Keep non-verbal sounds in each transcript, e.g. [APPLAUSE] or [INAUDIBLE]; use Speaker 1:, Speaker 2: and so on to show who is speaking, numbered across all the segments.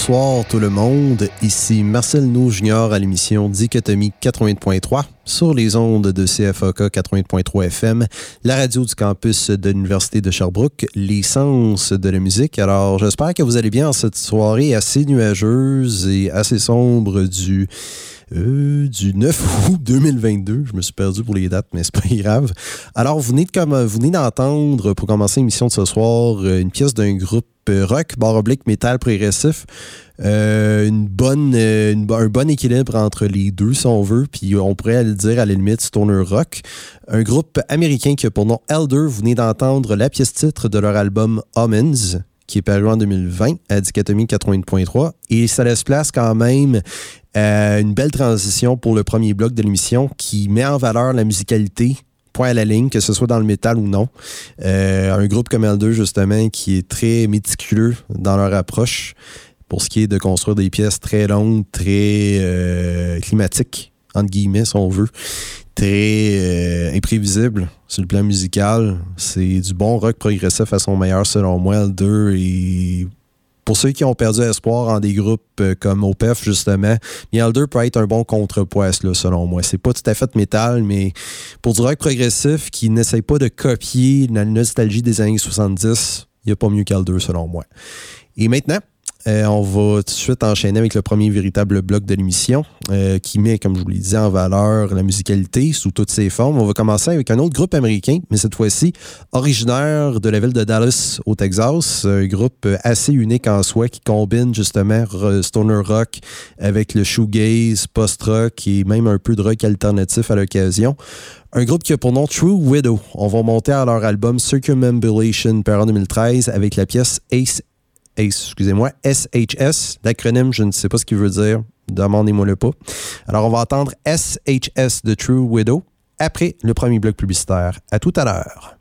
Speaker 1: Bonsoir tout le monde, ici Marcel Nou Junior à l'émission Dichotomie 80.3 sur les ondes de CFAK 80.3 FM, la radio du campus de l'Université de Sherbrooke, l'essence de la musique. Alors j'espère que vous allez bien en cette soirée assez nuageuse et assez sombre du euh, du 9 [LAUGHS] août 2022. Je me suis perdu pour les dates, mais c'est pas grave. Alors, vous venez, comme, vous venez d'entendre, pour commencer l'émission de ce soir, euh, une pièce d'un groupe euh, rock, barre oblique, métal progressif. une bonne, un bon équilibre entre les deux, si on veut. Puis on pourrait le dire à la limite stoner rock. Un groupe américain qui a pour nom Elder. Vous venez d'entendre la pièce titre de leur album Omens qui est paru en 2020 à Dichotomie 80.3. Et ça laisse place quand même euh, une belle transition pour le premier bloc de l'émission qui met en valeur la musicalité point à la ligne, que ce soit dans le métal ou non. Euh, un groupe comme L2, justement, qui est très méticuleux dans leur approche pour ce qui est de construire des pièces très longues, très euh, climatiques, entre guillemets, si on veut, très imprévisibles sur le plan musical. C'est du bon rock progressif à son meilleur, selon moi, L2, et pour ceux qui ont perdu espoir en des groupes euh, comme OPEF, justement, Mielder peut être un bon contrepoids, selon moi. C'est pas tout à fait métal, mais pour du rock progressif qui n'essaye pas de copier la nostalgie des années 70, il n'y a pas mieux qu'Alder, selon moi. Et maintenant, euh, on va tout de suite enchaîner avec le premier véritable bloc de l'émission euh, qui met, comme je vous l'ai dit, en valeur la musicalité sous toutes ses formes. On va commencer avec un autre groupe américain, mais cette fois-ci originaire de la ville de Dallas au Texas. Un groupe assez unique en soi qui combine justement stoner rock avec le shoegaze, post-rock et même un peu de rock alternatif à l'occasion. Un groupe qui a pour nom True Widow. On va monter à leur album Circumambulation par en 2013 avec la pièce Ace excusez-moi, SHS. L'acronyme, je ne sais pas ce qu'il veut dire. Demandez-moi-le pas. Alors, on va attendre SHS de True Widow après le premier bloc publicitaire. À tout à l'heure.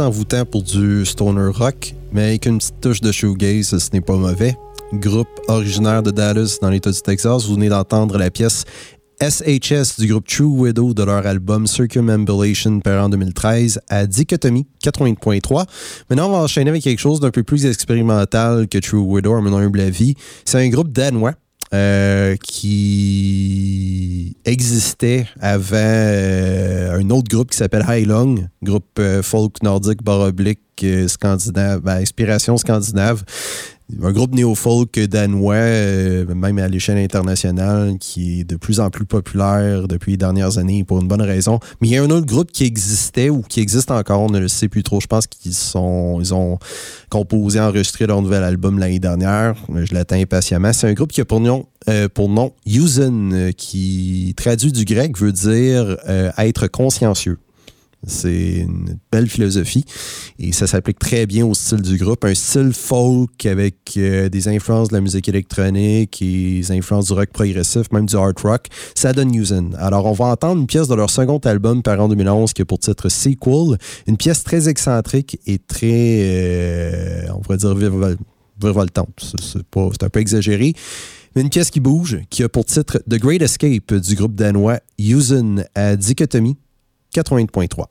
Speaker 2: Envoûtant pour du stoner rock, mais avec une petite touche de shoegaze, ce n'est pas mauvais. Groupe originaire de Dallas dans l'État du Texas, vous venez d'entendre la pièce SHS du groupe True Widow de leur album Circumambulation par en 2013 à Dichotomie 80.3. Maintenant, on va enchaîner avec quelque chose d'un peu plus expérimental que True Widow, à mon humble avis. C'est un groupe danois euh, qui existait avant euh, un autre groupe qui s'appelle High Long, groupe euh, folk nordique baroblique scandinave, ben, inspiration scandinave un groupe néo-folk danois, euh, même à l'échelle internationale, qui est de plus en plus populaire depuis les dernières années pour une bonne raison. Mais il y a un autre groupe qui existait ou qui existe encore, on ne le sait plus trop. Je pense qu'ils sont, ils ont composé, enregistré leur nouvel album l'année dernière. Je l'attends impatiemment. C'est un groupe qui a pour nom, euh, pour nom euh, qui traduit du grec veut dire être consciencieux. C'est une belle philosophie et ça s'applique très bien au style du groupe. Un style folk avec euh, des influences de la musique électronique et des influences du rock progressif, même du hard rock. Ça donne Newsen. Alors, on va entendre une pièce de leur second album par en 2011 qui a pour titre Sequel. Une pièce très excentrique et très, euh, on pourrait dire, virevoltante. C'est un peu exagéré. Mais une pièce qui bouge, qui a pour titre The Great Escape du groupe danois Usen à Dichotomie 80.3.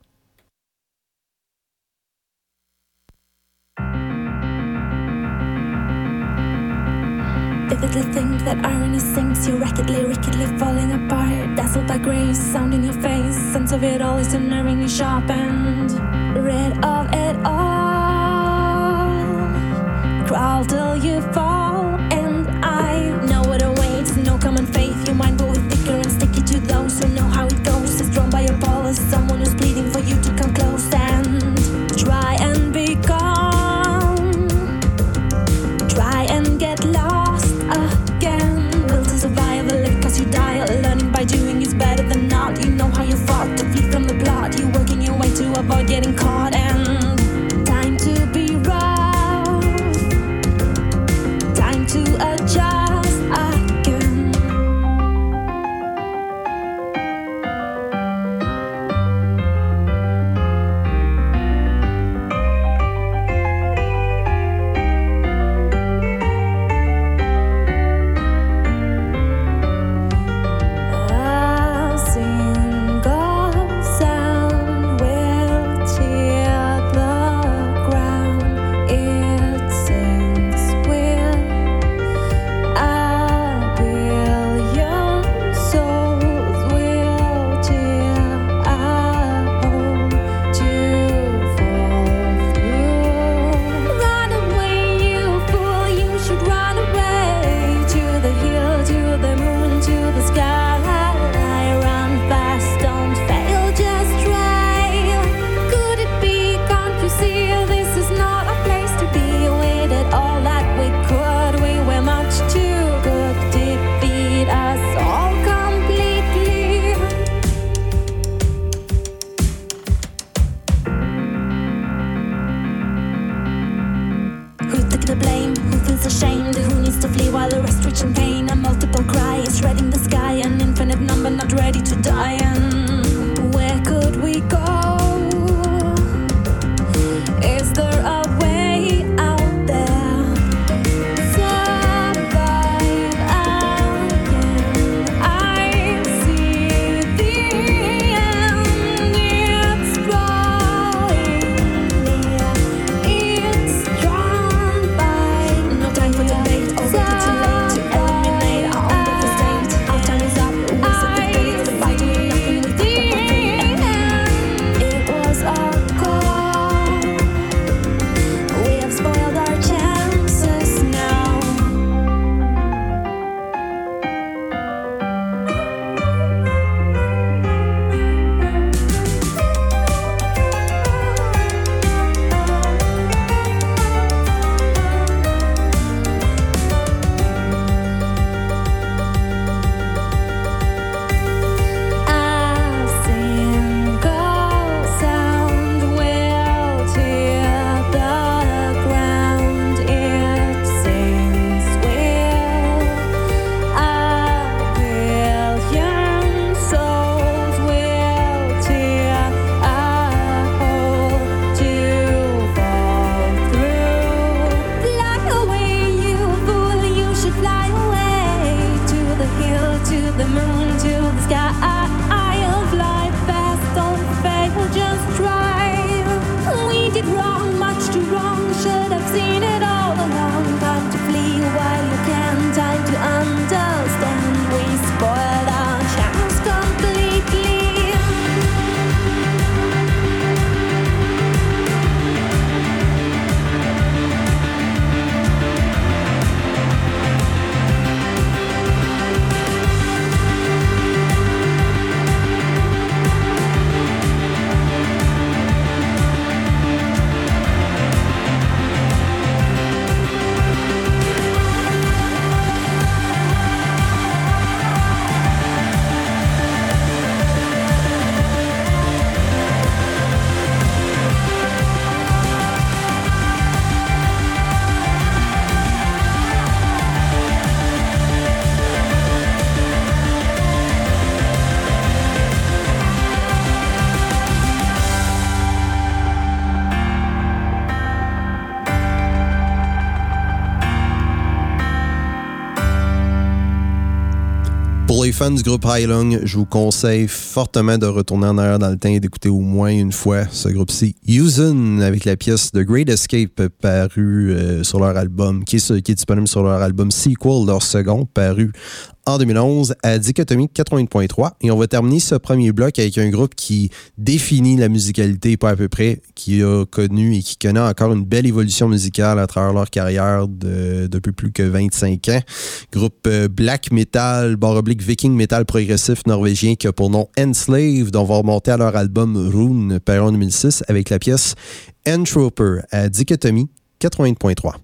Speaker 2: Vividly think that irony sinks you rapidly, wickedly falling apart. Dazzled by grace, sound in your face. Sense of it all is unnervingly sharpened. Rid of it all. Crawl till you fall,
Speaker 1: Du groupe High Long, je vous conseille fortement de retourner en arrière dans le temps et d'écouter au moins une fois ce groupe-ci. Usen avec la pièce The Great Escape parue euh, sur leur album, qui est, qui est disponible sur leur album Sequel, leur second, paru en 2011 à Dichotomie 80.3. Et on va terminer ce premier bloc avec un groupe qui définit la musicalité, pas à peu près, qui a connu et qui connaît encore une belle évolution musicale à travers leur carrière de, depuis plus que 25 ans. Groupe euh, black metal, barre oblique viking metal progressif norvégien qui a pour nom Enslaved, dont on va remonter à leur album Rune, paru en 2006, avec la pièce Entroper à Dichotomie 80.3.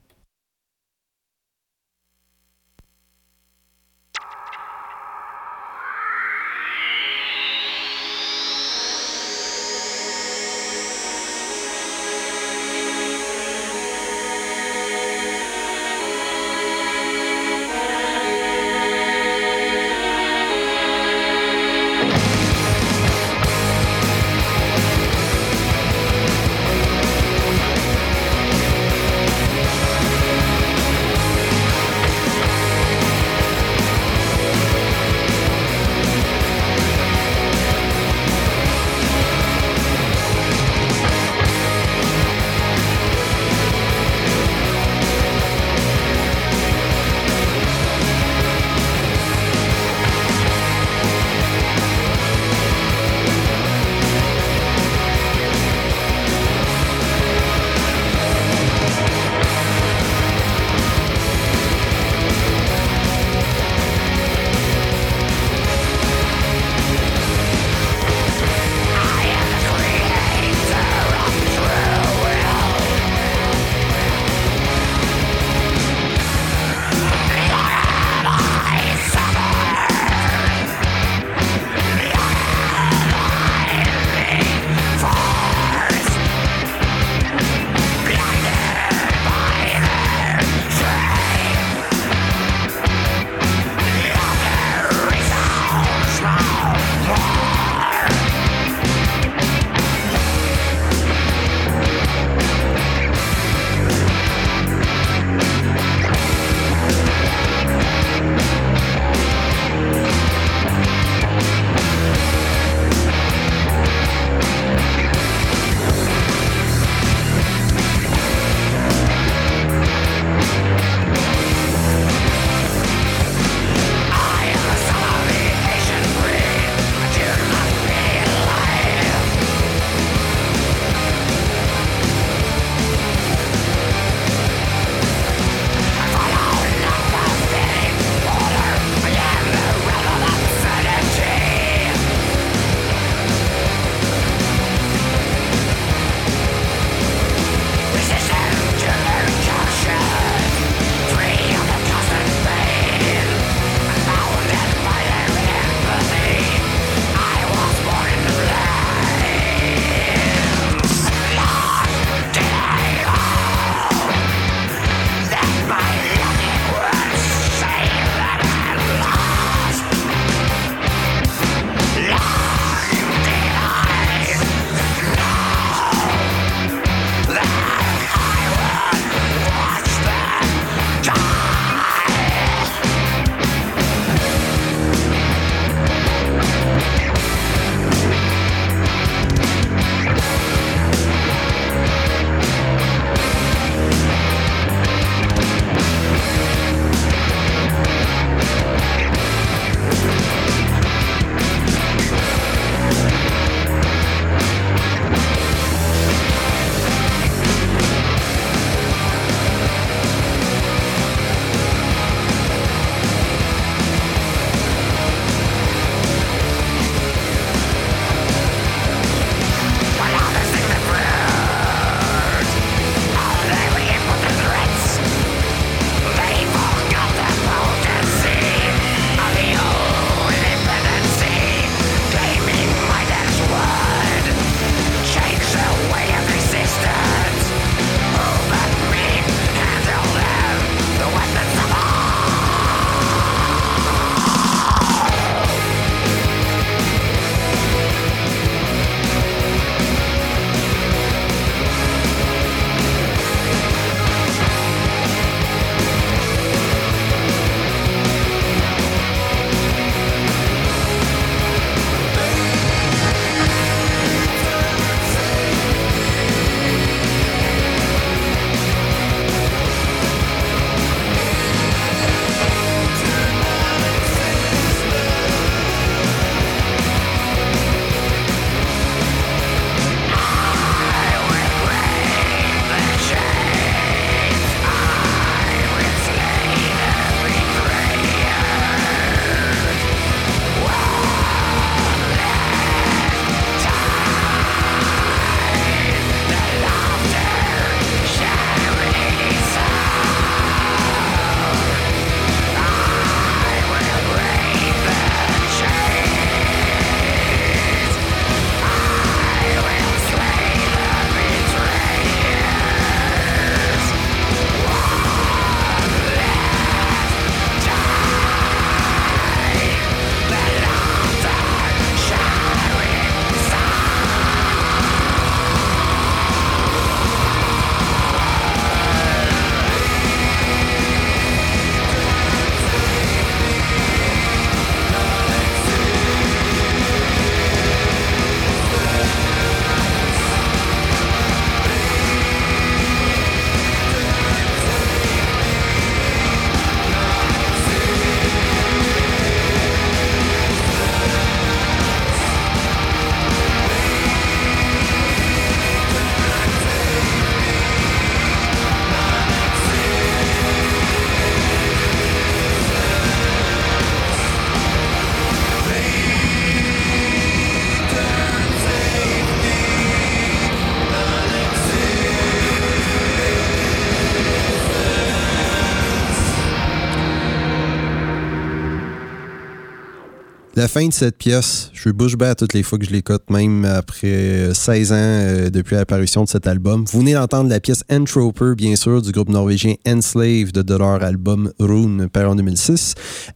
Speaker 1: La fin de cette pièce, je suis bouche toutes les fois que je l'écoute, même après 16 ans euh, depuis l'apparition de cet album. Vous venez d'entendre la pièce Entroper, bien sûr, du groupe norvégien Enslaved de leur album Rune, paru en 2006,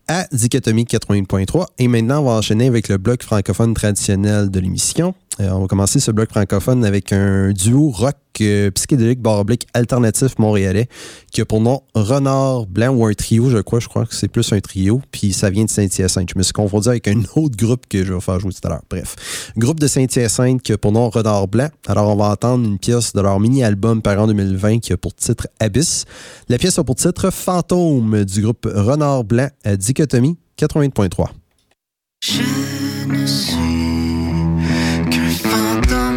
Speaker 1: à Dichotomie 80.3. Et maintenant, on va enchaîner avec le bloc francophone traditionnel de l'émission. Euh, on va commencer ce bloc francophone avec un duo rock euh, psychédélique barbarique alternatif montréalais qui a pour nom Renard Blanc ou un trio, je crois. Je crois que c'est plus un trio. Puis ça vient de Saint-Hyacinthe. Je me suis confondu avec un [LAUGHS] autre groupe que je vais faire jouer tout à l'heure. Bref. Groupe de Saint-Hyacinthe qui a pour nom Renard Blanc. Alors on va entendre une pièce de leur mini-album par an 2020 qui a pour titre Abyss. La pièce a pour titre Fantôme du groupe Renard Blanc à Dichotomie 80.3. Je ne suis rock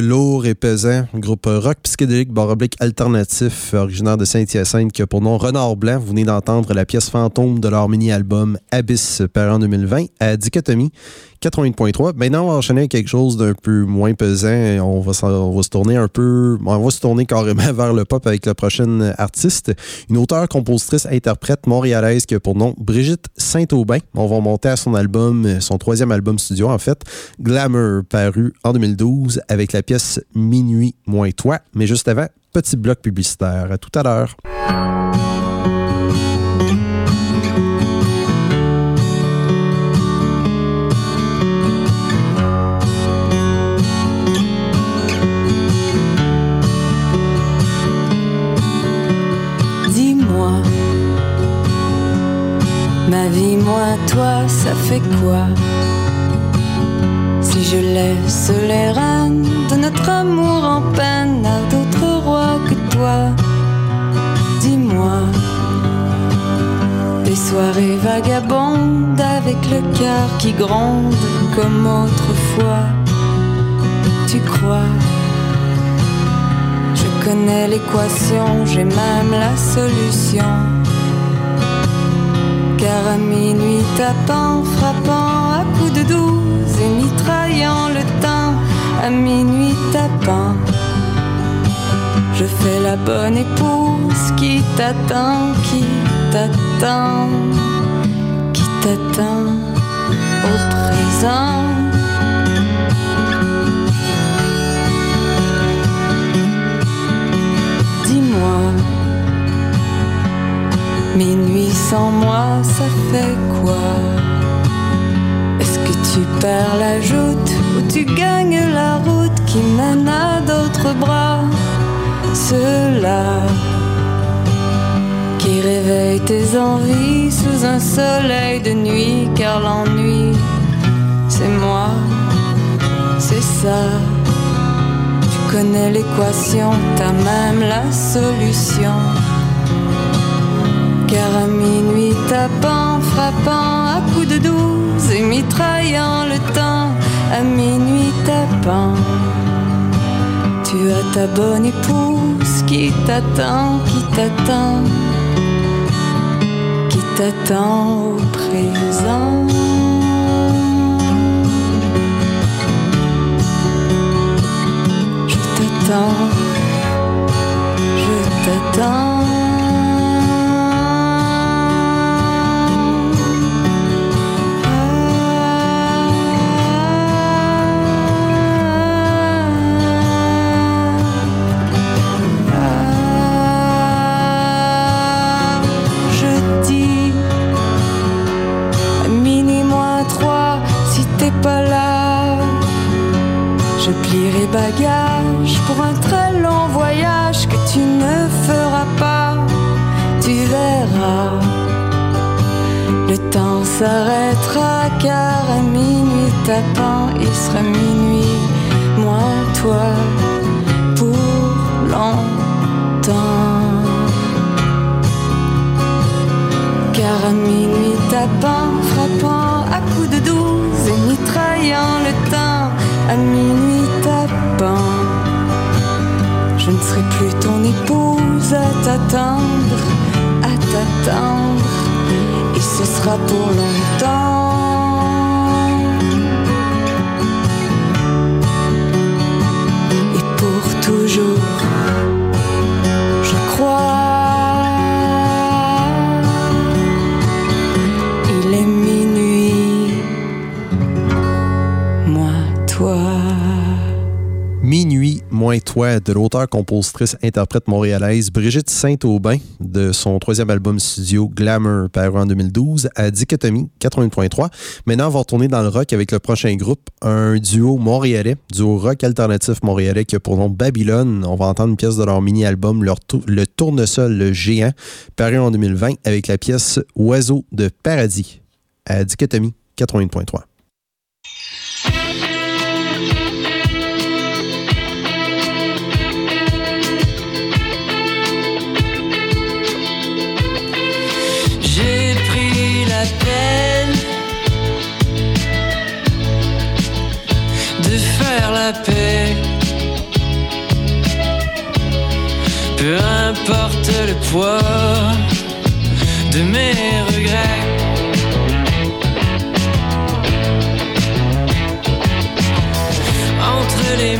Speaker 1: lourd et pesant, groupe rock psychédélique baroblique alternatif originaire de Saint-Hyacinthe qui a pour nom Renard Blanc. Vous venez d'entendre la pièce fantôme de leur mini-album Abyss par en 2020 à Dichotomie 80.3. Maintenant, on va enchaîner avec quelque chose d'un peu moins pesant. On va, on va se tourner un peu, on va se tourner carrément [LAUGHS] vers le pop avec la prochaine artiste, une auteure, compositrice, interprète montréalaise qui a pour nom Brigitte Saint-Aubin. On va monter à son album, son troisième album studio en fait, Glamour, paru en 2012 avec la pièce Minuit moins toi. Mais juste avant, petit bloc publicitaire. À tout à l'heure.
Speaker 3: Ma vie, moi, toi, ça fait quoi? Si je laisse les rênes de notre amour en peine à d'autres rois que toi Dis-moi Des soirées vagabondes avec le cœur qui gronde comme autrefois Tu crois? Je connais l'équation, j'ai même la solution car à minuit tapant, frappant à coups de douze et mitraillant le temps, à minuit tapant, je fais la bonne épouse qui t'attend, qui t'attend, qui t'attend au présent. Minuit sans moi, ça fait quoi? Est-ce que tu perds la joute ou tu gagnes la route qui mène à d'autres bras? Ceux-là qui réveillent tes envies sous un soleil de nuit, car l'ennui, c'est moi, c'est ça. Tu connais l'équation, t'as même la solution car à minuit tapant, frappant à coups de douze et mitraillant le temps, à minuit tapant, tu as ta bonne épouse qui t'attend, qui t'attend, qui t'attend au présent. Je t'attends, je t'attends. Bagages pour un très long voyage que tu ne feras pas. Tu verras, le temps s'arrêtera car à minuit tapant, il sera minuit, moi, toi, pour longtemps. Car à minuit tapant, frappant à coups de et le temps, à minuit je ne serai plus ton épouse à t'attendre, à t'attendre, et ce sera pour longtemps.
Speaker 1: Toi de l'auteur, compositrice, interprète montréalaise Brigitte Saint-Aubin de son troisième album studio Glamour paru en 2012 à Dichotomie 80.3. Maintenant, on va retourner dans le rock avec le prochain groupe, un duo montréalais, duo rock alternatif montréalais qui a pour nom Babylone. On va entendre une pièce de leur mini-album, Le Tournesol géant, paru en 2020 avec la pièce Oiseau de paradis à Dichotomie 80.3.
Speaker 4: Peu importe le poids de mes regrets. Entre les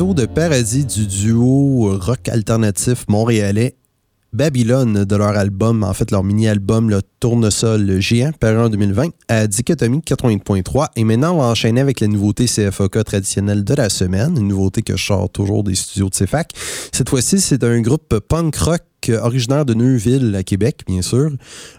Speaker 1: De paradis du duo rock alternatif montréalais Babylone de leur album, en fait leur mini-album Le Tournesol Géant, paru en 2020, à Dichotomie 80.3. Et maintenant, on va enchaîner avec la nouveauté CFOK traditionnelle de la semaine, une nouveauté que je toujours des studios de CFAC. Cette fois-ci, c'est un groupe punk rock originaire de Neuville, à Québec, bien sûr.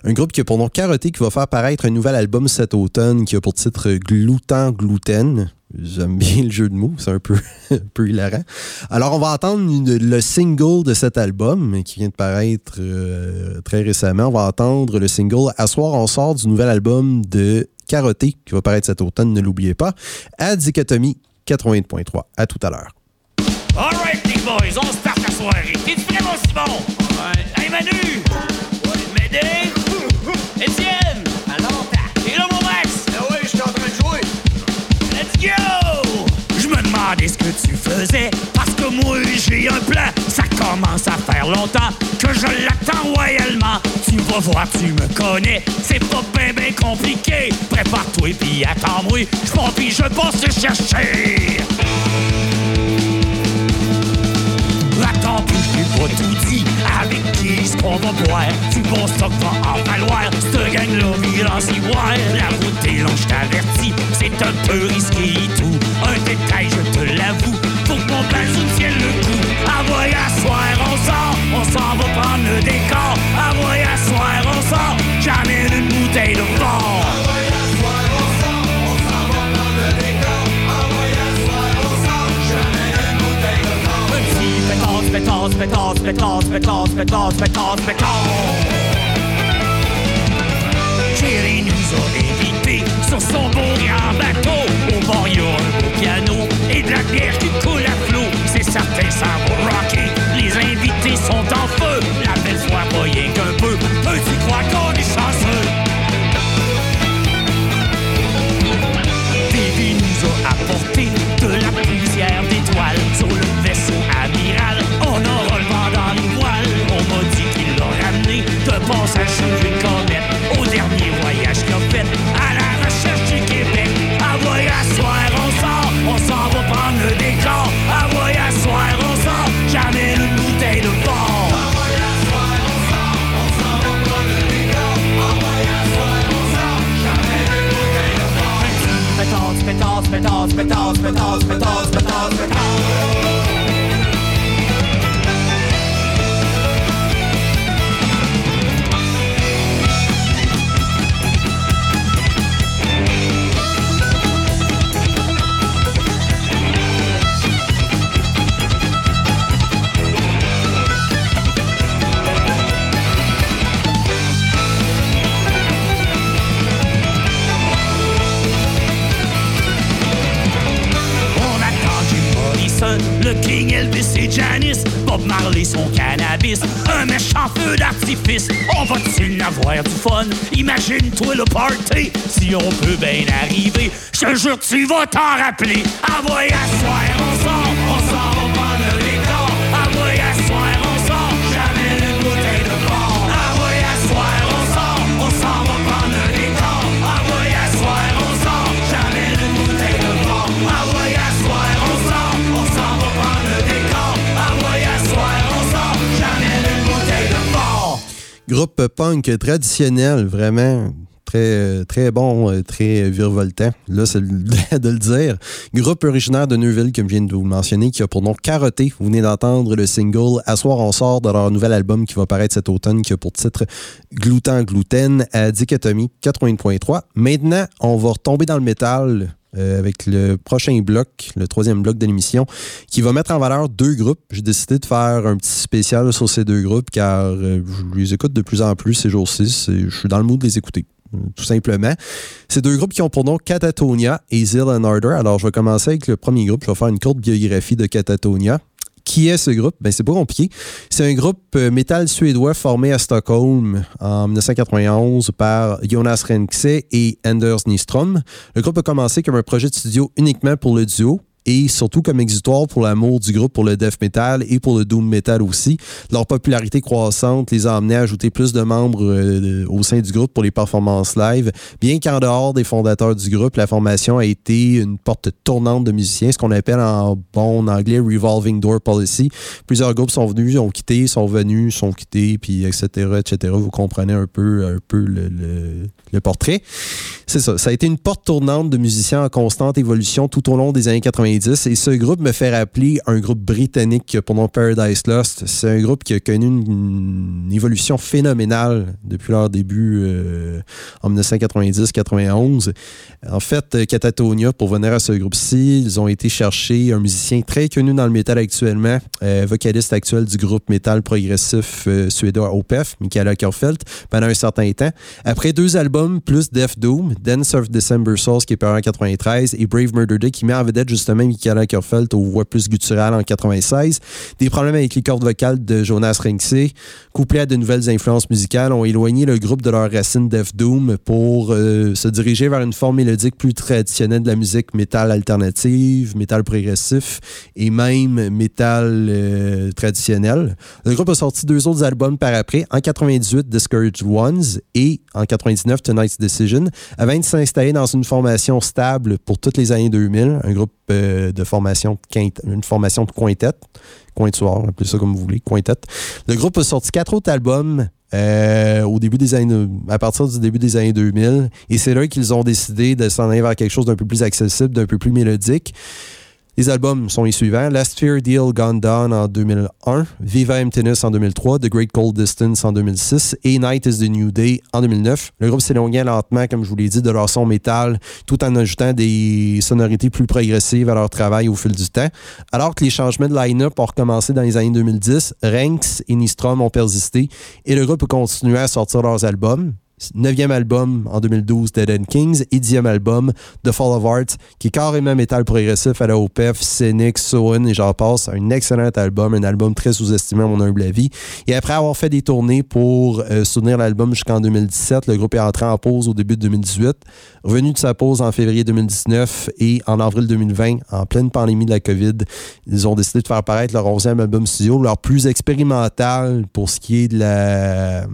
Speaker 1: Un groupe qui a pour nom Carotté, qui va faire paraître un nouvel album cet automne, qui a pour titre Gloutan Gluten. J'aime bien le jeu de mots, c'est un peu, [LAUGHS] peu hilarant. Alors, on va entendre une- le single de cet album qui vient de paraître euh, très récemment. On va entendre le single À soir, on sort du nouvel album de Carotté qui va paraître cet automne, ne l'oubliez pas, à Dichotomie 80.3. À tout à l'heure.
Speaker 5: Alright, les boys, on start la soirée. Prêt, mon Simon? Manu! Médée? Étienne? Et là, mon Max?
Speaker 6: Ah ouais, je en train de jouer.
Speaker 5: Let's go! Je me demandais ce que tu faisais, parce que moi j'ai un plan. Ça commence à faire longtemps que je l'attends royalement. Tu vas voir, tu me connais, c'est pas ben compliqué. Prépare-toi puis attends-moi, je pars puis je passe te chercher. Attends plus, suis pas tout dit. Avec qui ce qu'on va boire? Du bon stock va en falloir. Cette gang-là, violence ivoire. La route est longue, t'avertis. C'est un peu risqué et tout. Un détail, je te l'avoue. Faut que mon bazou tienne le coup. Envoyez à soir, on sort. On s'en va prendre le décor. Envoyez à soir, on sort. J'amène une bouteille de fort. Pétasse, pétasse, pétasse, pétasse, pétasse, pétasse. Jerry nous a invités sur son bateau. Au comète au dernier voyage a fait à la recherche du Québec. Voyage on sort, on s'en va le décor. À voyage on j'amène une bouteille de pétasse, pétasse, pétasse, pétasse, pétasse, pétasse, pétasse. King Elvis et Janis, Bob Marley son cannabis, un méchant feu d'artifice. On va-t-il avoir du fun? Imagine-toi le party, si on peut bien arriver. Je jure, tu vas t'en rappeler. À soir, on sort, on sort,
Speaker 1: Groupe punk traditionnel, vraiment. Très, très bon, euh, très virevoltant. Là, c'est [LAUGHS] de le dire. Groupe originaire de Neuville, comme je viens de vous mentionner, qui a pour nom Carotté. Vous venez d'entendre le single À soir, on sort de leur nouvel album qui va paraître cet automne, qui a pour titre Gloutan Gluten à Dichotomie 80.3. Maintenant, on va retomber dans le métal. Euh, avec le prochain bloc, le troisième bloc de l'émission, qui va mettre en valeur deux groupes. J'ai décidé de faire un petit spécial sur ces deux groupes car euh, je les écoute de plus en plus ces jours-ci. Je suis dans le mood de les écouter euh, tout simplement. Ces deux groupes qui ont pour nom Catatonia et Zeal and Ardor. Alors, je vais commencer avec le premier groupe. Je vais faire une courte biographie de Catatonia. Qui est ce groupe? Ben, c'est pas compliqué. C'est un groupe euh, métal suédois formé à Stockholm en 1991 par Jonas Renkse et Anders Nyström. Le groupe a commencé comme un projet de studio uniquement pour le duo et surtout comme exutoire pour l'amour du groupe pour le death metal et pour le doom metal aussi. Leur popularité croissante les a amenés à ajouter plus de membres euh, au sein du groupe pour les performances live. Bien qu'en dehors des fondateurs du groupe, la formation a été une porte tournante de musiciens, ce qu'on appelle en bon anglais revolving door policy. Plusieurs groupes sont venus, ont quitté, sont venus, sont quittés, puis etc., etc. Vous comprenez un peu, un peu le, le- le portrait. C'est ça. Ça a été une porte tournante de musiciens en constante évolution tout au long des années 90. Et ce groupe me fait rappeler un groupe britannique nom Paradise Lost. C'est un groupe qui a connu une, évolution phénoménale depuis leur début euh, en 1990-91. En fait, euh, Catatonia, pour venir à ce groupe-ci, ils ont été chercher un musicien très connu dans le métal actuellement, euh, vocaliste actuel du groupe métal progressif suédois OPEF, Michael Ackerfeld, pendant un certain temps. Après deux albums, plus Death Doom, Dance of December Souls qui est paru en 93 et Brave Murder Day qui met en vedette justement Michael Ackerfeld aux voix plus gutturales en 96. Des problèmes avec les cordes vocales de Jonas Rinksey, couplés à de nouvelles influences musicales, ont éloigné le groupe de leur racine Death Doom pour euh, se diriger vers une forme mélodique plus traditionnelle de la musique métal alternative, métal progressif et même métal euh, traditionnel. Le groupe a sorti deux autres albums par après, en 98 Discouraged Ones et en 99 Tonight's Decision, avant de s'installer dans une formation stable pour toutes les années 2000, un groupe euh, de, formation une formation de quintet, quintuor, appelez ça comme vous voulez, quintet. Le groupe a sorti quatre autres albums euh, au début des années, à partir du début des années 2000. Et c'est là qu'ils ont décidé de s'en aller vers quelque chose d'un peu plus accessible, d'un peu plus mélodique. Les albums sont les suivants Last Fear Deal Gone Down en 2001, Viva Emptiness en 2003, The Great Cold Distance en 2006 et Night is the New Day en 2009. Le groupe s'éloignait lentement, comme je vous l'ai dit, de leur son métal tout en ajoutant des sonorités plus progressives à leur travail au fil du temps. Alors que les changements de line-up ont recommencé dans les années 2010, Ranks et Nistrom ont persisté et le groupe a continué à sortir leurs albums. Neuvième album en 2012, Dead End Kings, et dixième album, The Fall of Art, qui est carrément métal progressif à la OPEF, Scenic, Soen et j'en passe. Un excellent album, un album très sous-estimé à mon humble avis. Et après avoir fait des tournées pour euh, soutenir l'album jusqu'en 2017, le groupe est entré en pause au début de 2018. Revenu de sa pause en février 2019 et en avril 2020, en pleine pandémie de la COVID, ils ont décidé de faire paraître leur onzième album studio, leur plus expérimental pour ce qui est de la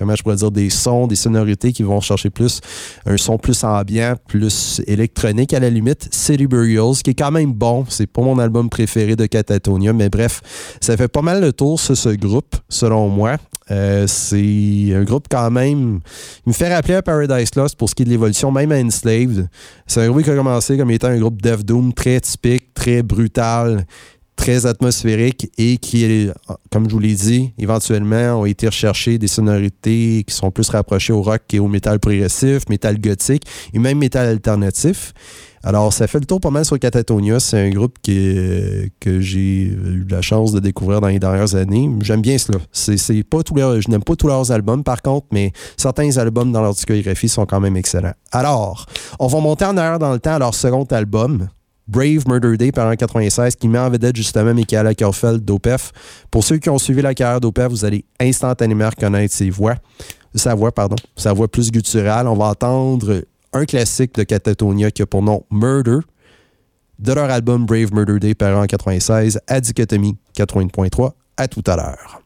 Speaker 1: comment je pourrais dire, des sons, des sonorités qui vont chercher plus un son plus ambiant, plus électronique à la limite. City Burials, qui est quand même bon. C'est pas mon album préféré de Catatonia, mais bref, ça fait pas mal le tour sur ce groupe, selon moi. Euh, c'est un groupe quand même. Il me fait rappeler à Paradise Lost pour ce qui est de l'évolution, même à Enslaved. C'est un groupe qui a commencé comme étant un groupe Death Doom très typique, très brutal, très atmosphérique et qui, comme je vous l'ai dit, éventuellement ont été recherchés des sonorités qui sont plus rapprochées au rock et au métal progressif, métal gothique et même métal alternatif. Alors, ça fait le tour pas mal sur Catatonia. C'est un groupe que j'ai eu la chance de découvrir dans les dernières années. J'aime bien cela. C'est, pas je n'aime pas tous leurs albums, par contre, mais certains albums dans leur discographie sont quand même excellents. Alors, on va monter en arrière dans le temps à leur second album, Brave Murder Day par 96 qui met en vedette justement Michaela Kerfeld d'OPEF. Pour ceux qui ont suivi la carrière d'OPEF, vous allez instantanément reconnaître ses voix. Sa voix, pardon. Sa voix plus gutturale. On va entendre un classique de Catatonia qui a pour nom Murder de leur album Brave Murder Day par 96 à Dichotomie 80.3. À tout à l'heure.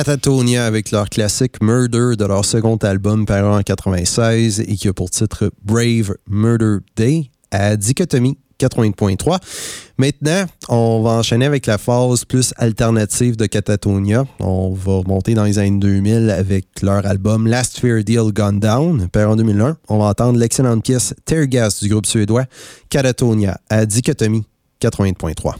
Speaker 7: Catatonia avec leur classique Murder de leur second album paru en 96 et qui a pour titre Brave Murder Day à Dichotomie 80.3. Maintenant, on va enchaîner avec la phase plus alternative de Catatonia. On va remonter dans les années 2000 avec leur album Last Fair Deal Gone Down, paru en 2001. On va entendre l'excellente pièce Tear Gas du groupe suédois Catatonia à Dichotomie 80.3.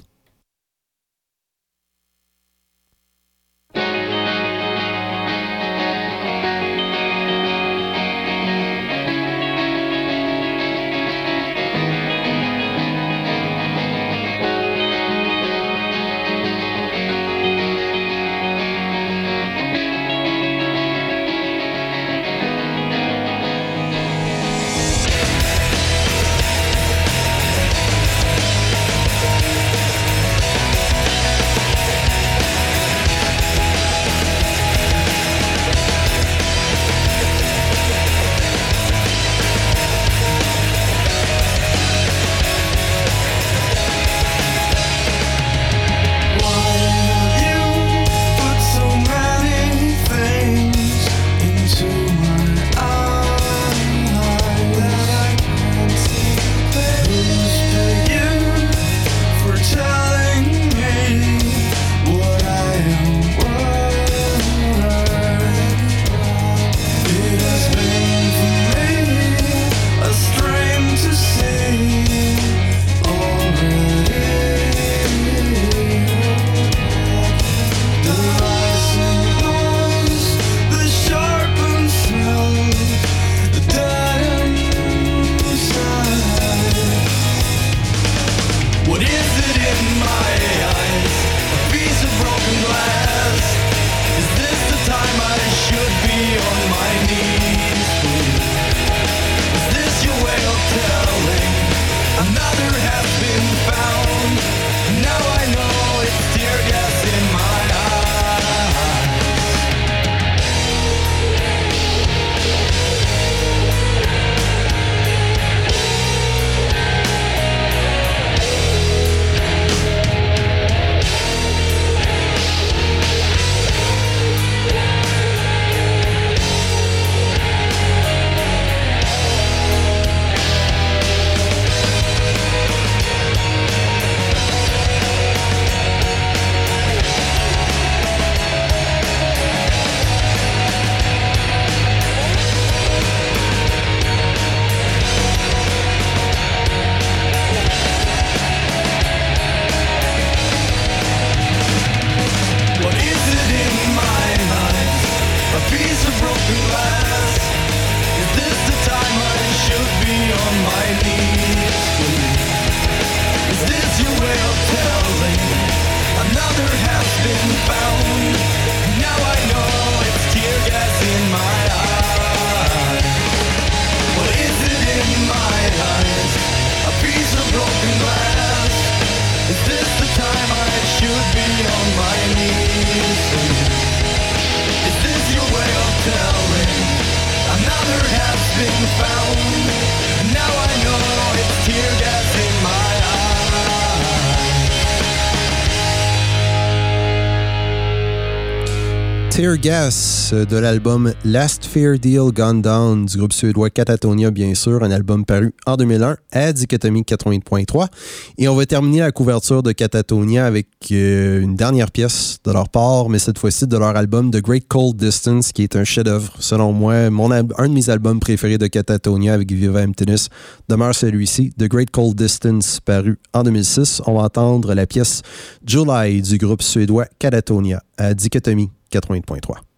Speaker 7: Tear Gas de l'album Last Fair Deal Gone Down du groupe suédois Catatonia, bien sûr, un album paru en 2001 à Dichotomie 80.3. Et on va terminer la couverture de Catatonia avec euh, une dernière pièce de leur part, mais cette fois-ci de leur album The Great Cold Distance, qui est un chef-d'œuvre. Selon moi, un de mes albums préférés de Catatonia avec Viva Emptiness demeure celui-ci, The Great Cold Distance, paru en 2006. On va entendre la pièce July du groupe suédois Catatonia à Dichotomie 80.3.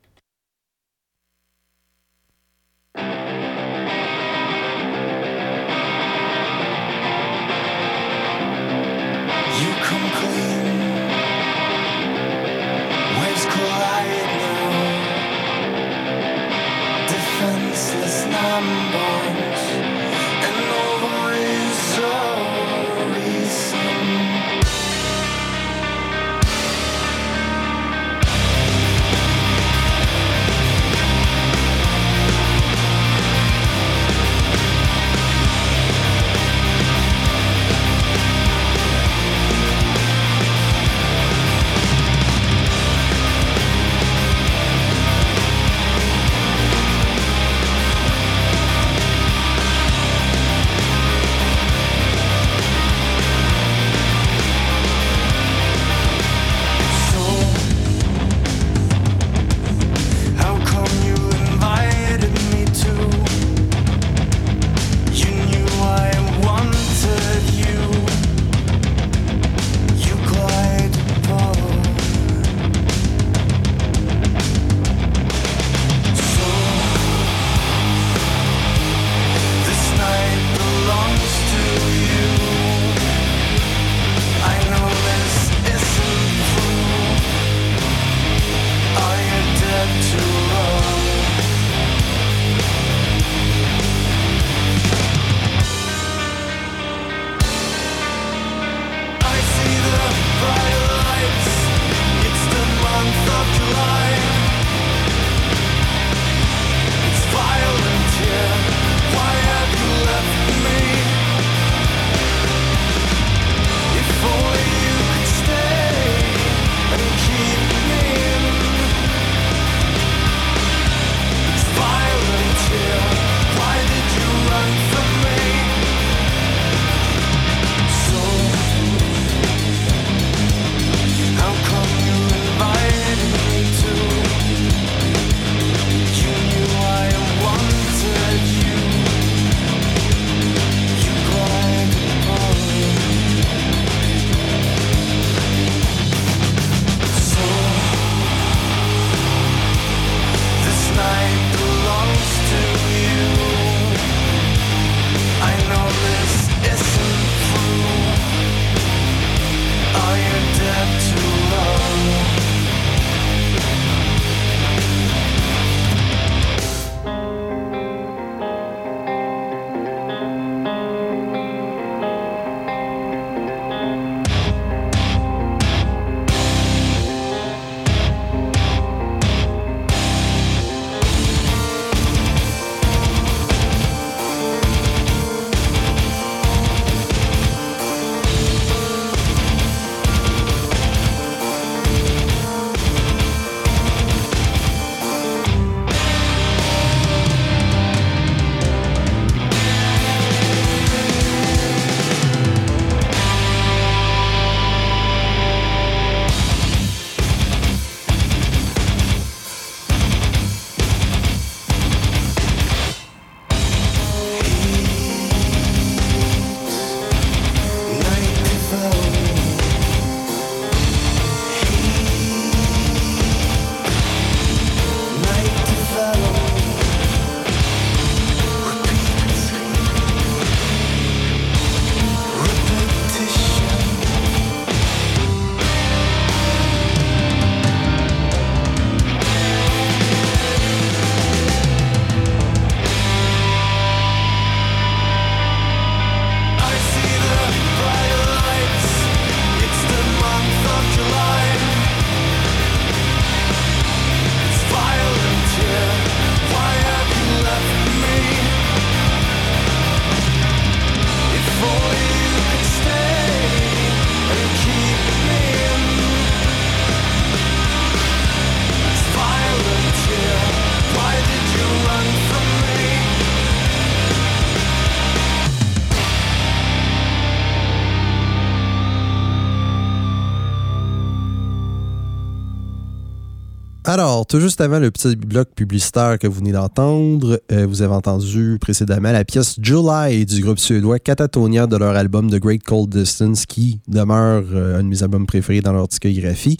Speaker 1: Alors, tout juste avant le petit bloc publicitaire que vous venez d'entendre, euh, vous avez entendu précédemment la pièce July du groupe suédois Catatonia de leur album The Great Cold Distance, qui demeure euh, un de mes albums préférés dans leur discographie.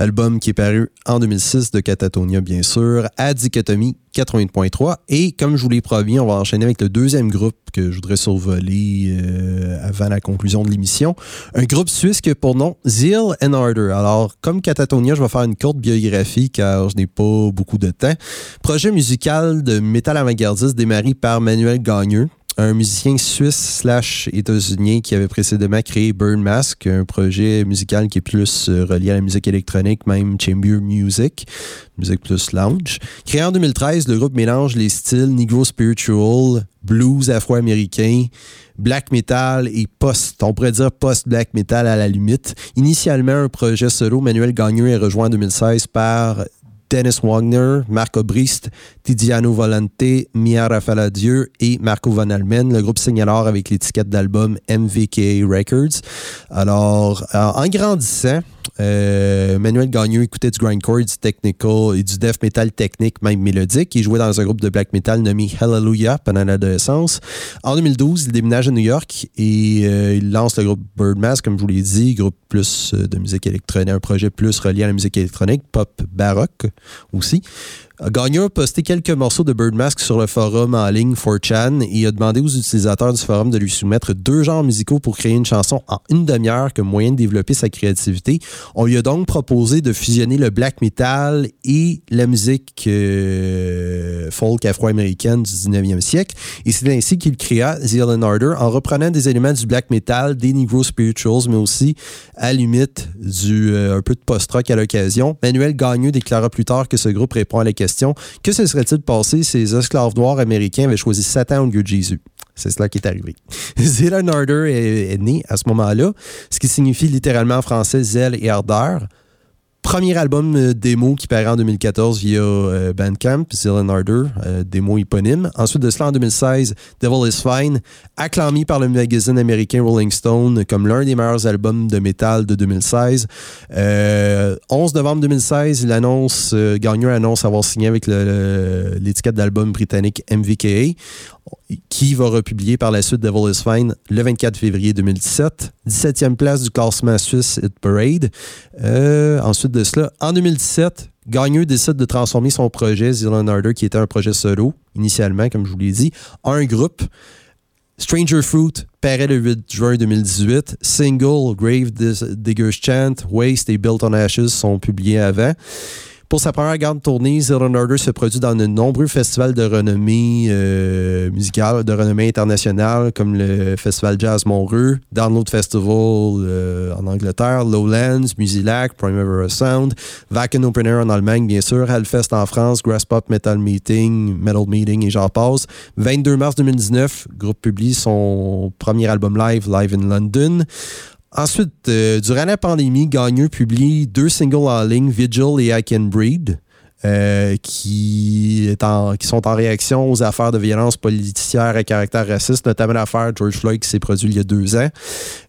Speaker 1: Album qui est paru en 2006 de Catatonia, bien sûr, à Dichotomie 80.3. Et comme je vous l'ai promis, on va enchaîner avec le deuxième groupe que je voudrais survoler euh, avant la conclusion de l'émission. Un groupe suisse qui a pour nom Zeal and Ardor. Alors, comme Catatonia, je vais faire une courte biographie car je n'ai pas beaucoup de temps. Projet musical de métal avant-gardiste démarré par Manuel Gagneux, un musicien suisse slash états-unien qui avait précédemment créé Burn Mask, un projet musical qui est plus euh, relié à la musique électronique, même chamber music, musique plus lounge. Créé en 2013, le groupe mélange les styles negro spiritual, blues afro-américain, black metal et post, on pourrait dire post-black metal à la limite. Initialement un projet solo, Manuel Gagnon est rejoint en 2016 par Dennis Wagner, Marco Brist, Tiziano Volante, Mia Rafaladieu et Marco Van Almen. Le groupe signe alors avec l'étiquette d'album MVK Records. Alors, en grandissant, euh, Manuel Gagnon écoutait du grindcore, du technical et du death metal technique, même mélodique. Il jouait dans un groupe de black metal nommé Hallelujah pendant l'adolescence. En 2012, il déménage à New York et euh, il lance le groupe Birdmask, comme je vous l'ai dit, groupe plus euh, de musique électronique, un projet plus relié à la musique électronique, pop baroque aussi. Gagnon a posté quelques morceaux de Birdmask sur le forum en ligne 4chan et a demandé aux utilisateurs du forum de lui soumettre deux genres musicaux pour créer une chanson en une demi-heure comme moyen de développer sa créativité. On lui a donc proposé de fusionner le black metal et la musique euh, folk afro-américaine du 19e siècle. Et c'est ainsi qu'il créa The Allen Ardor en reprenant des éléments du black metal, des Negro Spirituals, mais aussi à la limite euh, un peu de post-rock à l'occasion. Manuel Gagnon déclara plus tard que ce groupe répond à la question que se serait-il passé si les esclaves noirs américains avaient choisi Satan au lieu de Jésus? C'est cela qui est arrivé. [LAUGHS] Zell Ardor est, est, né à ce moment-là, ce qui signifie littéralement en français zèle et ardeur premier album euh, démo qui paraît en 2014 via euh, Bandcamp, Zillen Ardor, euh, démo éponyme. Ensuite de cela, en 2016, Devil is Fine, acclamé par le magazine américain Rolling Stone comme l'un des meilleurs albums de métal de 2016. 11 novembre 2016, il annonce, Gagnon annonce avoir signé avec l'étiquette d'album britannique MVKA qui va republier par la suite Devil is Fine le 24 février 2017. 17e place du classement suisse Hit Parade. Euh, ensuite de cela, en 2017, Gagnon décide de transformer son projet Zealand Ardor, qui était un projet solo initialement, comme je vous l'ai dit, en un groupe. Stranger Fruit paraît le 8 juin 2018. Single, Grave Digger's Chant, Waste et Built on Ashes sont publiés avant. Pour sa première grande tournée, Zero Order se produit dans de nombreux festivals de renommée euh, musicale, de renommée internationale, comme le Festival Jazz Montreux, Download Festival euh, en Angleterre, Lowlands, Musilac, Primavera Sound, Wacken Open Air en Allemagne, bien sûr, Hellfest en France, Grass Pop Metal Meeting, Metal Meeting et j'en passe. 22 mars 2019, le groupe publie son premier album live, Live in London. Ensuite, euh, durant la pandémie, Gagnon publie deux singles en ligne, Vigil et I Can Breed. Euh, qui, sont en réaction aux affaires de violence policière à caractère raciste, notamment l'affaire George Floyd qui s'est produite il y a deux ans.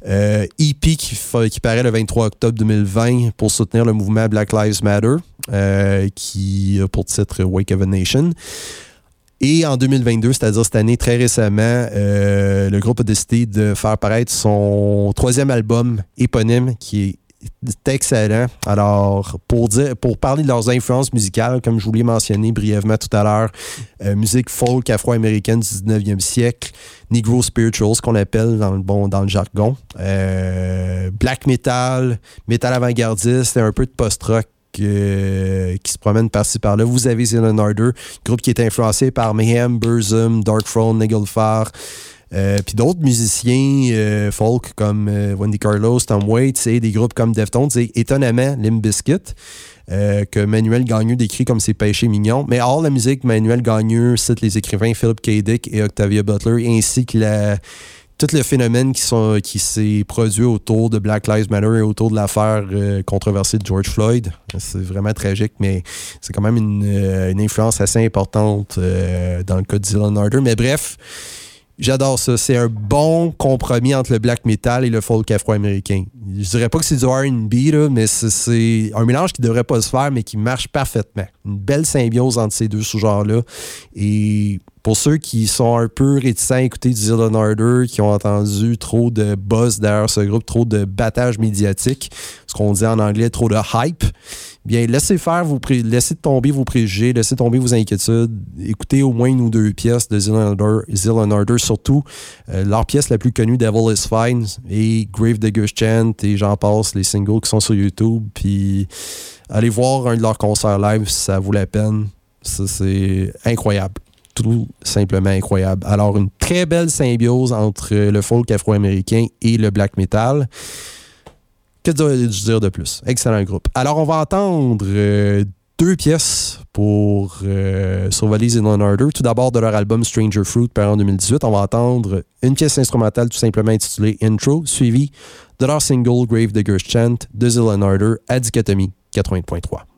Speaker 1: Euh, EP qui, qui paraît le 23 octobre 2020 pour soutenir le mouvement Black Lives Matter, qui a pour titre Wake of a Nation. Et en 2022, c'est-à-dire cette année très récemment, euh, le groupe a décidé de faire paraître son troisième album éponyme qui est excellent. Alors, pour, dire, pour parler de leurs influences musicales, comme je vous l'ai mentionné brièvement tout à l'heure, euh, musique folk afro-américaine du 19e siècle, Negro Spirituals, qu'on appelle dans le, bon, dans le jargon, euh, black metal, metal avant-gardiste et un peu de post-rock euh, qui se promène par-ci par-là. Vous avez Zealand Ardor, groupe qui est influencé par Mayhem, Burzum, Darkthrone, Nagelfar. Euh, puis d'autres musiciens euh, folk comme Wendy Carlos, Tom Waits et des groupes comme Deftones et étonnamment Limp Bizkit que Manuel Gagneux décrit comme ses péchés mignons. Mais hors la musique, Manuel Gagneux cite les écrivains Philip K. Dick et Octavia Butler ainsi que la tout le phénomène qui, sont, qui s'est produit autour de Black Lives Matter et autour de l'affaire euh, controversée de George Floyd. C'est vraiment tragique, mais c'est quand même une, euh, influence assez importante euh, dans le cas de Dylan Harder. Mais bref, J'adore ça. C'est un bon compromis entre le black metal et le folk afro-américain. Je dirais pas que c'est du R&B, mais c'est un mélange qui devrait pas se faire, mais qui marche parfaitement. Une belle symbiose entre ces deux sous-genres-là. Et pour ceux qui sont un peu réticents à écouter du Zillow Order, qui ont entendu trop de buzz derrière ce groupe, trop de battage médiatique, ce qu'on dit en anglais, trop de hype, bien, laissez faire, laissez tomber vos préjugés, laissez tomber vos inquiétudes, écoutez au moins une ou deux pièces de Zillow Order, surtout euh, leur pièce la plus connue, Devil is Fine, et Grave Digger's Chant, et j'en passe, les singles qui sont sur YouTube, puis allez voir un de leurs concerts live, ça vaut la peine. Ça, c'est incroyable tout simplement incroyable. Alors, une très belle symbiose entre le folk afro-américain et le black metal. Que dire de plus? Excellent groupe. Alors, on va entendre euh, deux pièces pour euh, survoler in Order. Tout d'abord, de leur album Stranger Fruit, par en 2018, on va entendre une pièce instrumentale tout simplement intitulée Intro, suivie de leur single Grave Digger's Chant de Zion Order à Dichotomie 80.3.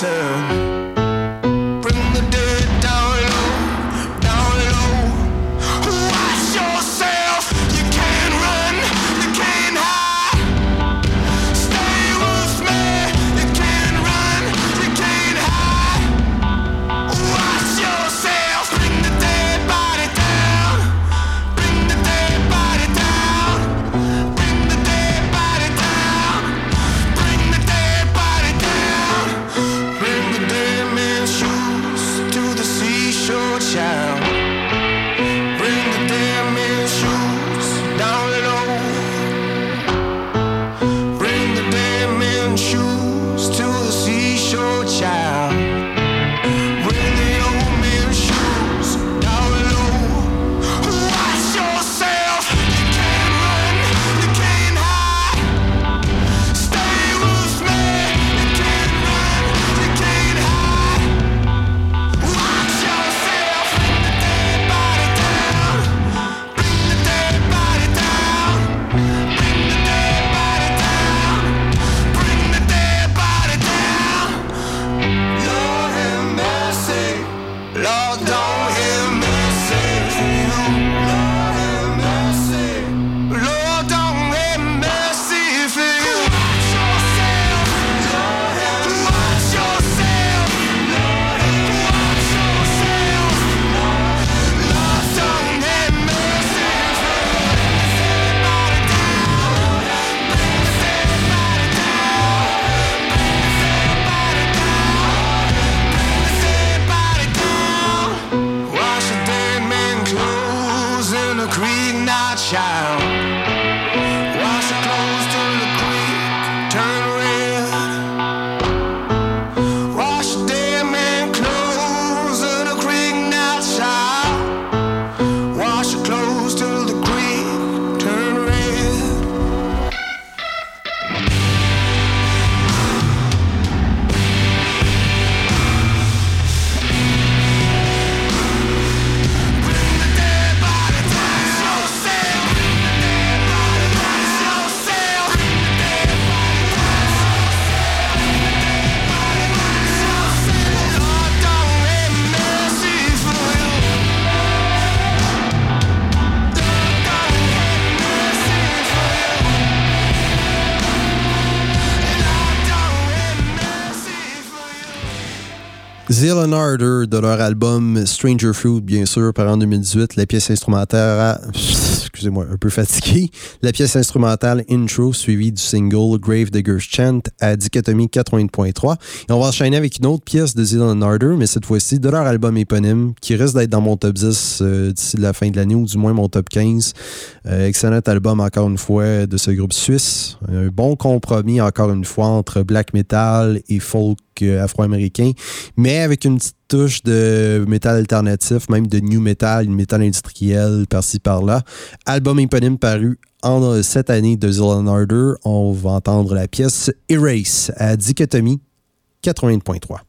Speaker 1: turn Harder de leur album Stranger Fruit, bien sûr, par en 2018. La pièce instrumentale, excusez-moi, un peu fatigué. La pièce instrumentale Intro, suivie du single Grave Digger's Chant à Dichotomie 80.3. Et on va enchaîner avec une autre pièce de Zealand Harder, mais cette fois-ci de leur album éponyme, qui risque d'être dans mon top 10 euh, d'ici la fin de l'année, ou du moins mon top 15. Euh, excellent album, encore une fois, de ce groupe suisse. Un bon compromis, encore une fois, entre black metal et folk euh, afro-américain, mais avec une petite touche de métal alternatif, même de new metal, métal industriel par-ci par-là. Album éponyme paru en cette année de Zealand Harder. On va entendre la pièce Erase à Dichotomie 80.3.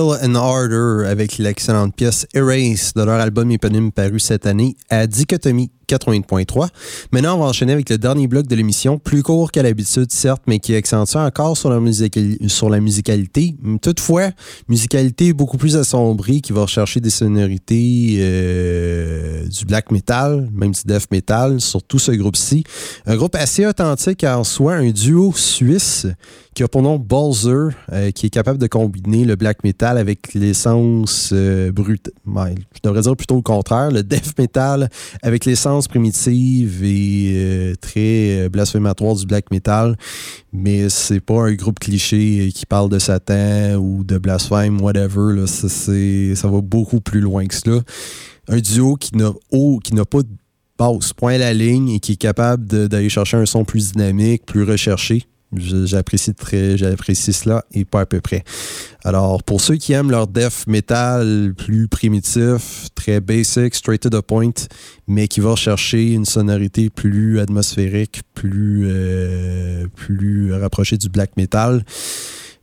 Speaker 1: And Ardor avec l'excellente pièce Erase de leur album éponyme paru cette année à Dichotomie 80.3. Maintenant, on va enchaîner avec le dernier bloc de l'émission, plus court qu'à l'habitude, certes, mais qui accentue encore sur la, musicalité. Toutefois, musicalité beaucoup plus assombrie, qui va rechercher des sonorités euh, du black metal, même du death metal, sur tout ce groupe-ci. Un groupe assez authentique en soi, un duo suisse qui a pour nom Balzer, euh, qui est capable de combiner le black metal avec l'essence euh, brute. je devrais dire plutôt le contraire, le death metal avec l'essence primitive et euh, très blasphématoire du black metal. Mais c'est pas un groupe cliché qui parle de Satan ou de blasphème, whatever. Là. Ça, va beaucoup plus loin que cela. Un duo qui n'a pas de basse, point à la ligne et qui est capable d'aller chercher un son plus dynamique, plus recherché. J'apprécie très, j'apprécie cela et pas à peu près. Alors, pour ceux qui aiment leur death metal plus primitif, très basic, straight to the point, mais qui vont chercher une sonorité plus atmosphérique, plus, euh, plus rapprochée du black metal,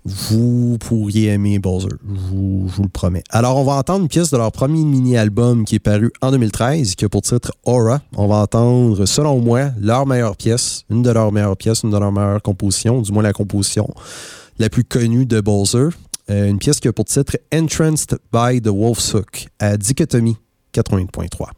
Speaker 1: vous pourriez aimer Bowser. Je vous, le promets. Alors, on va entendre une pièce de leur premier mini-album qui est paru en 2013, qui a pour titre Aura. On va entendre, selon moi, leur meilleure pièce, une de leurs meilleures pièces, une de leurs meilleures compositions, du moins la composition la plus connue de Bowser. Euh, une pièce qui a pour titre Entranced by the Wolf's Hook à Dichotomie 80.3.